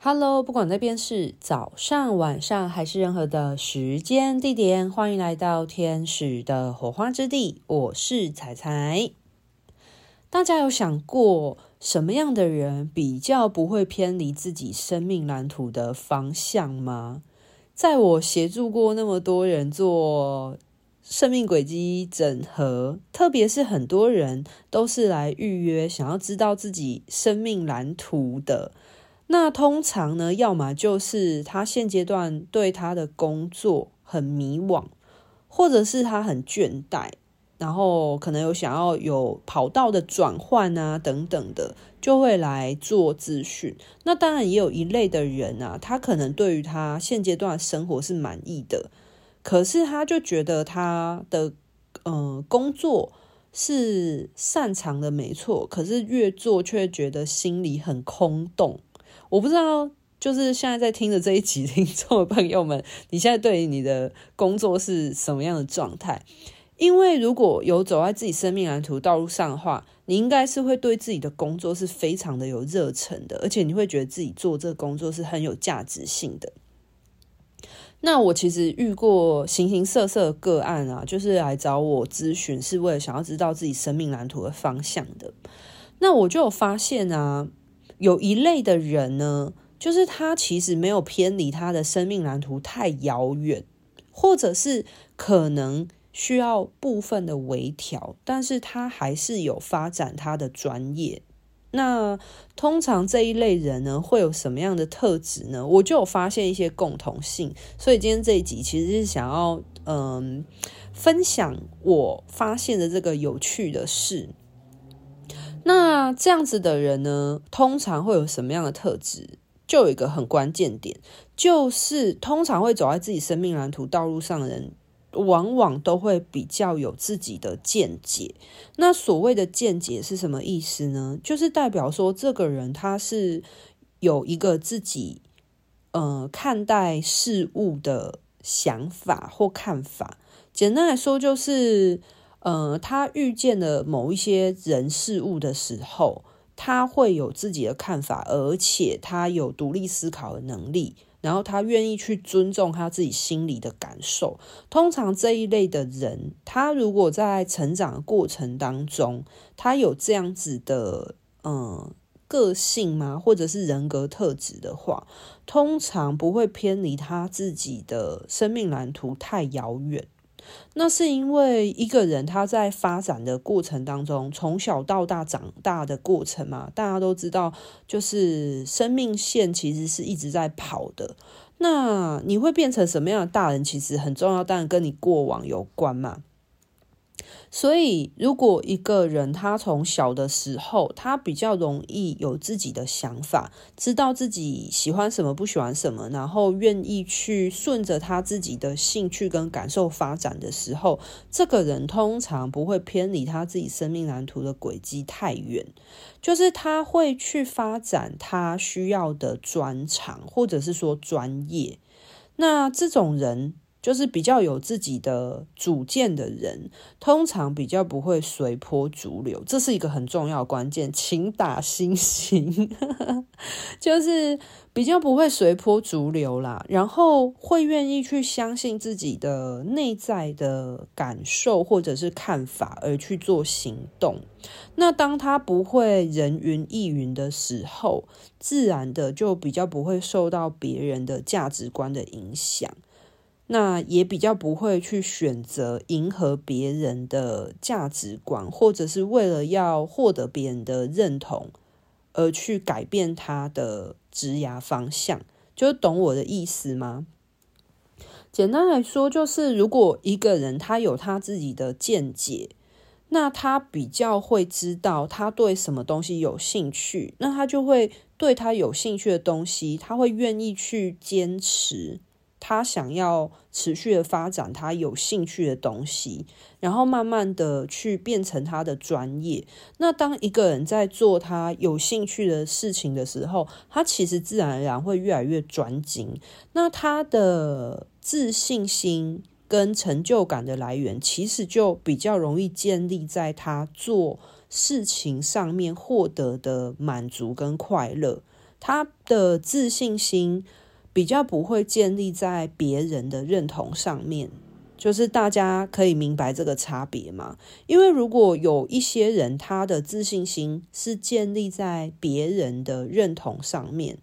Hello，不管那边是早上、晚上还是任何的时间地点，欢迎来到天使的火花之地。我是彩彩。大家有想过什么样的人比较不会偏离自己生命蓝图的方向吗？在我协助过那么多人做生命轨迹整合，特别是很多人都是来预约，想要知道自己生命蓝图的。那通常呢，要么就是他现阶段对他的工作很迷惘，或者是他很倦怠，然后可能有想要有跑道的转换啊等等的，就会来做咨询。那当然也有一类的人啊，他可能对于他现阶段生活是满意的，可是他就觉得他的呃工作是擅长的没错，可是越做却觉得心里很空洞。我不知道，就是现在在听的这一集听众的朋友们，你现在对于你的工作是什么样的状态？因为如果有走在自己生命蓝图道路上的话，你应该是会对自己的工作是非常的有热忱的，而且你会觉得自己做这个工作是很有价值性的。那我其实遇过形形色色的个案啊，就是来找我咨询，是为了想要知道自己生命蓝图的方向的。那我就有发现啊。有一类的人呢，就是他其实没有偏离他的生命蓝图太遥远，或者是可能需要部分的微调，但是他还是有发展他的专业。那通常这一类人呢，会有什么样的特质呢？我就有发现一些共同性，所以今天这一集其实是想要嗯分享我发现的这个有趣的事。那这样子的人呢，通常会有什么样的特质？就有一个很关键点，就是通常会走在自己生命蓝图道路上的人，往往都会比较有自己的见解。那所谓的见解是什么意思呢？就是代表说，这个人他是有一个自己呃看待事物的想法或看法。简单来说，就是。呃，他遇见了某一些人事物的时候，他会有自己的看法，而且他有独立思考的能力，然后他愿意去尊重他自己心里的感受。通常这一类的人，他如果在成长的过程当中，他有这样子的、呃、个性吗？或者是人格特质的话，通常不会偏离他自己的生命蓝图太遥远。那是因为一个人他在发展的过程当中，从小到大长大的过程嘛，大家都知道，就是生命线其实是一直在跑的。那你会变成什么样的大人，其实很重要，当然跟你过往有关嘛。所以，如果一个人他从小的时候，他比较容易有自己的想法，知道自己喜欢什么、不喜欢什么，然后愿意去顺着他自己的兴趣跟感受发展的时候，这个人通常不会偏离他自己生命蓝图的轨迹太远，就是他会去发展他需要的专长，或者是说专业。那这种人。就是比较有自己的主见的人，通常比较不会随波逐流，这是一个很重要的关键，请打星星。就是比较不会随波逐流啦，然后会愿意去相信自己的内在的感受或者是看法而去做行动。那当他不会人云亦云的时候，自然的就比较不会受到别人的价值观的影响。那也比较不会去选择迎合别人的价值观，或者是为了要获得别人的认同而去改变他的职涯方向，就懂我的意思吗？简单来说，就是如果一个人他有他自己的见解，那他比较会知道他对什么东西有兴趣，那他就会对他有兴趣的东西，他会愿意去坚持。他想要持续的发展他有兴趣的东西，然后慢慢的去变成他的专业。那当一个人在做他有兴趣的事情的时候，他其实自然而然会越来越专精。那他的自信心跟成就感的来源，其实就比较容易建立在他做事情上面获得的满足跟快乐。他的自信心比较不会建立在别人的认同上面。就是大家可以明白这个差别嘛？因为如果有一些人他的自信心是建立在别人的认同上面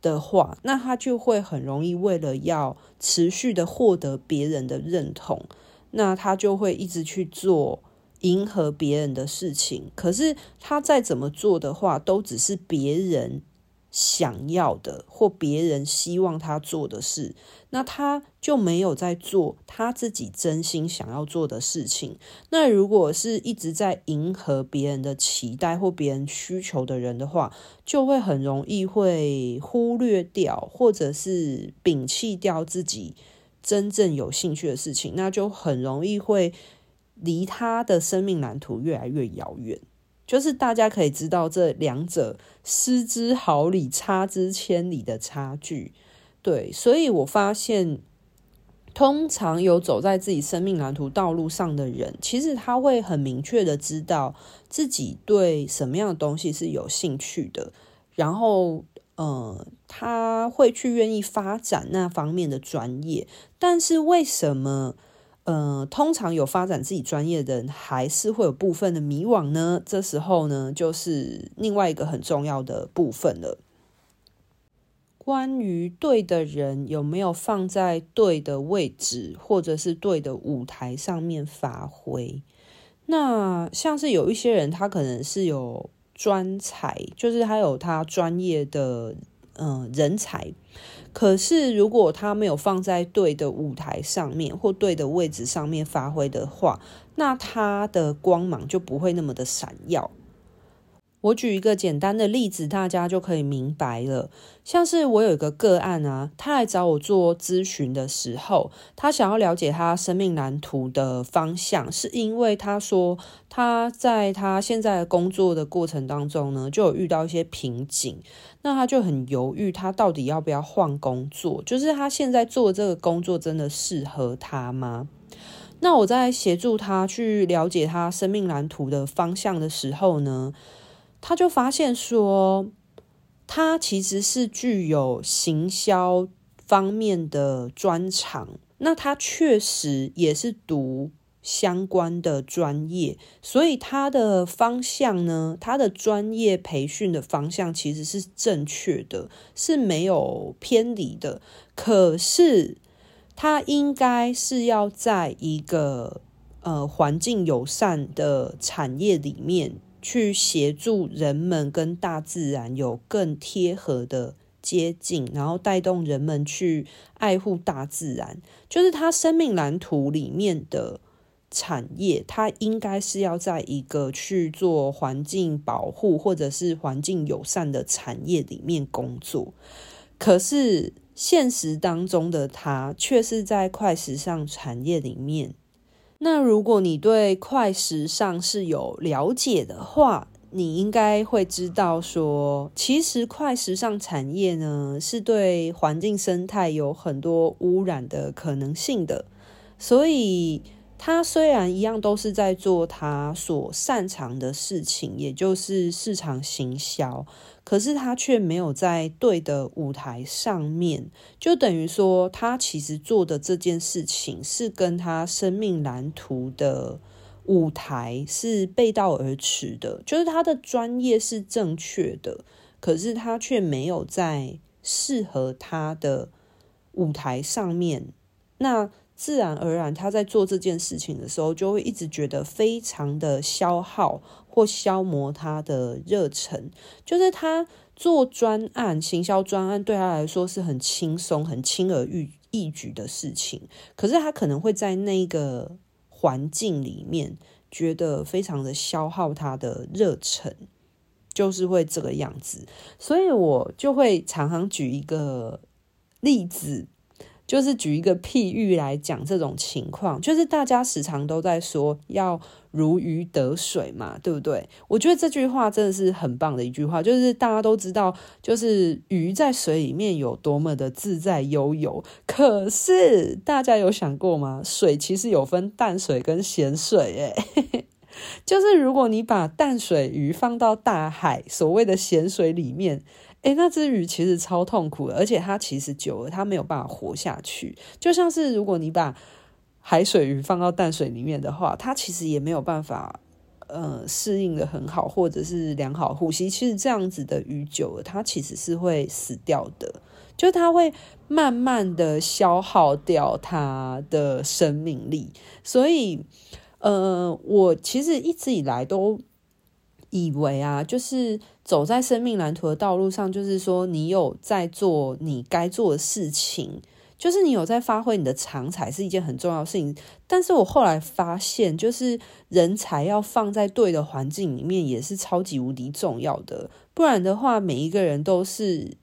的话，那他就会很容易为了要持续的获得别人的认同，那他就会一直去做迎合别人的事情。可是他再怎么做的话，都只是别人。想要的或别人希望他做的事，那他就没有在做他自己真心想要做的事情。那如果是一直在迎合别人的期待或别人需求的人的话，就会很容易会忽略掉，或者是摒弃掉自己真正有兴趣的事情，那就很容易会离他的生命蓝图越来越遥远。就是大家可以知道这两者失之毫厘、差之千里的差距，对，所以我发现，通常有走在自己生命蓝图道路上的人，其实他会很明确的知道自己对什么样的东西是有兴趣的，然后，呃，他会去愿意发展那方面的专业，但是为什么？呃，通常有发展自己专业的人，还是会有部分的迷惘呢。这时候呢，就是另外一个很重要的部分了。关于对的人有没有放在对的位置，或者是对的舞台上面发挥？那像是有一些人，他可能是有专才，就是他有他专业的嗯、人才。可是，如果他没有放在对的舞台上面或对的位置上面发挥的话，那他的光芒就不会那么的闪耀。我举一个简单的例子，大家就可以明白了。像是我有一个个案啊，他来找我做咨询的时候，他想要了解他生命蓝图的方向，是因为他说他在他现在工作的过程当中呢，就有遇到一些瓶颈，那他就很犹豫，他到底要不要换工作？就是他现在做这个工作真的适合他吗？那我在协助他去了解他生命蓝图的方向的时候呢，他就发现说，他其实是具有行销方面的专长。那他确实也是读相关的专业，所以他的方向呢，他的专业培训的方向其实是正确的，是没有偏离的。可是他应该是要在一个呃环境友善的产业里面。去协助人们跟大自然有更贴合的接近，然后带动人们去爱护大自然，就是他生命蓝图里面的产业，它应该是要在一个去做环境保护或者是环境友善的产业里面工作。可是现实当中的他却是在快时尚产业里面。那如果你对快时尚是有了解的话，你应该会知道说，其实快时尚产业呢，是对环境生态有很多污染的可能性的，所以。他虽然一样都是在做他所擅长的事情，也就是市场行销，可是他却没有在对的舞台上面，就等于说他其实做的这件事情是跟他生命蓝图的舞台是背道而驰的，就是他的专业是正确的，可是他却没有在适合他的舞台上面，那。自然而然，他在做这件事情的时候，就会一直觉得非常的消耗或消磨他的热忱。就是他做专案、行销专案，对他来说是很轻松、很轻而易易举的事情。可是他可能会在那个环境里面，觉得非常的消耗他的热忱，就是会这个样子。所以我就会常常举一个例子。就是举一个譬喻来讲这种情况，就是大家时常都在说要如鱼得水嘛，对不对？我觉得这句话真的是很棒的一句话，就是大家都知道，就是鱼在水里面有多么的自在悠游。可是大家有想过吗？水其实有分淡水跟咸水，诶 就是如果你把淡水鱼放到大海，所谓的咸水里面，诶，那只鱼其实超痛苦的，而且它其实久了它没有办法活下去。就像是如果你把海水鱼放到淡水里面的话，它其实也没有办法呃适应的很好，或者是良好呼吸。其实这样子的鱼久了，它其实是会死掉的。就它会慢慢的消耗掉它的生命力，所以，呃，我其实一直以来都以为啊，就是走在生命蓝图的道路上，就是说你有在做你该做的事情，就是你有在发挥你的长才，是一件很重要的事情。但是我后来发现，就是人才要放在对的环境里面，也是超级无敌重要的，不然的话，每一个人都是。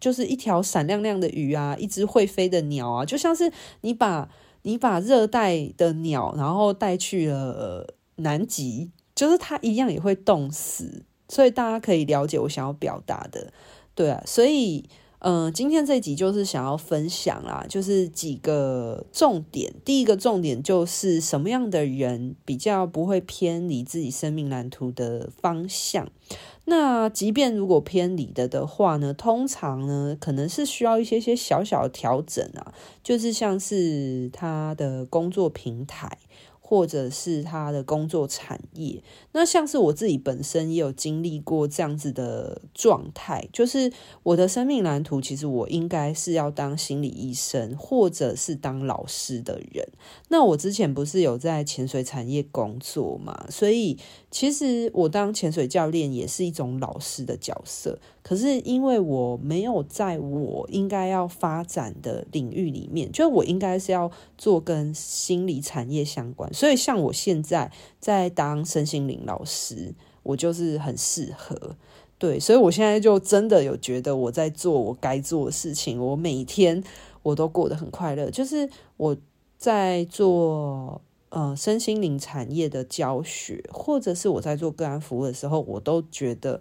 就是一条闪亮亮的鱼啊，一只会飞的鸟啊，就像是你把你把热带的鸟，然后带去了南极，就是它一样也会冻死。所以大家可以了解我想要表达的，对啊。所以，嗯、今天这集就是想要分享啦，就是几个重点。第一个重点就是什么样的人比较不会偏离自己生命蓝图的方向。那即便如果偏离的的话呢，通常呢，可能是需要一些些小小的调整啊，就是像是他的工作平台。或者是他的工作产业，那像是我自己本身也有经历过这样子的状态，就是我的生命蓝图，其实我应该是要当心理医生，或者是当老师的人。那我之前不是有在潜水产业工作嘛，所以其实我当潜水教练也是一种老师的角色。可是因为我没有在我应该要发展的领域里面，就我应该是要做跟心理产业相关，所以像我现在在当身心灵老师，我就是很适合。对，所以我现在就真的有觉得我在做我该做的事情，我每天我都过得很快乐。就是我在做呃身心灵产业的教学，或者是我在做个案服务的时候，我都觉得。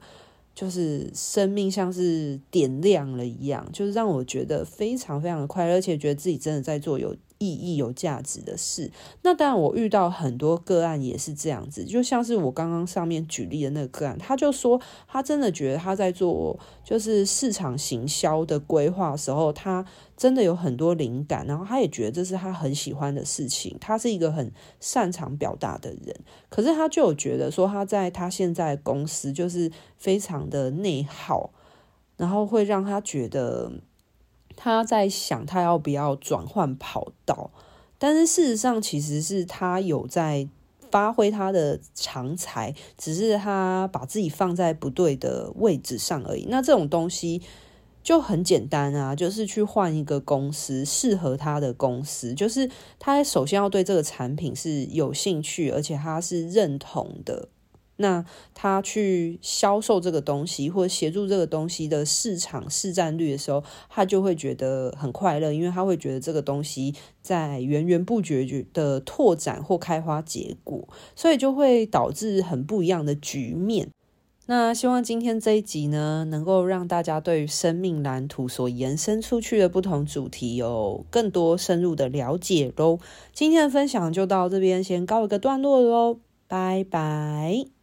就是生命像是点亮了一样，就是让我觉得非常非常的快乐，而且觉得自己真的在做有意义、有价值的事。那当然，我遇到很多个案也是这样子，就像是我刚刚上面举例的那个个案，他就说他真的觉得他在做就是市场行销的规划时候，他。真的有很多灵感，然后他也觉得这是他很喜欢的事情。他是一个很擅长表达的人，可是他就有觉得说他在他现在公司就是非常的内耗，然后会让他觉得他在想他要不要转换跑道。但是事实上，其实是他有在发挥他的长才，只是他把自己放在不对的位置上而已。那这种东西。就很简单啊，就是去换一个公司，适合他的公司。就是他首先要对这个产品是有兴趣，而且他是认同的。那他去销售这个东西，或协助这个东西的市场市占率的时候，他就会觉得很快乐，因为他会觉得这个东西在源源不绝的拓展或开花结果，所以就会导致很不一样的局面。那希望今天这一集呢，能够让大家对于生命蓝图所延伸出去的不同主题有更多深入的了解喽。今天的分享就到这边，先告一个段落喽，拜拜。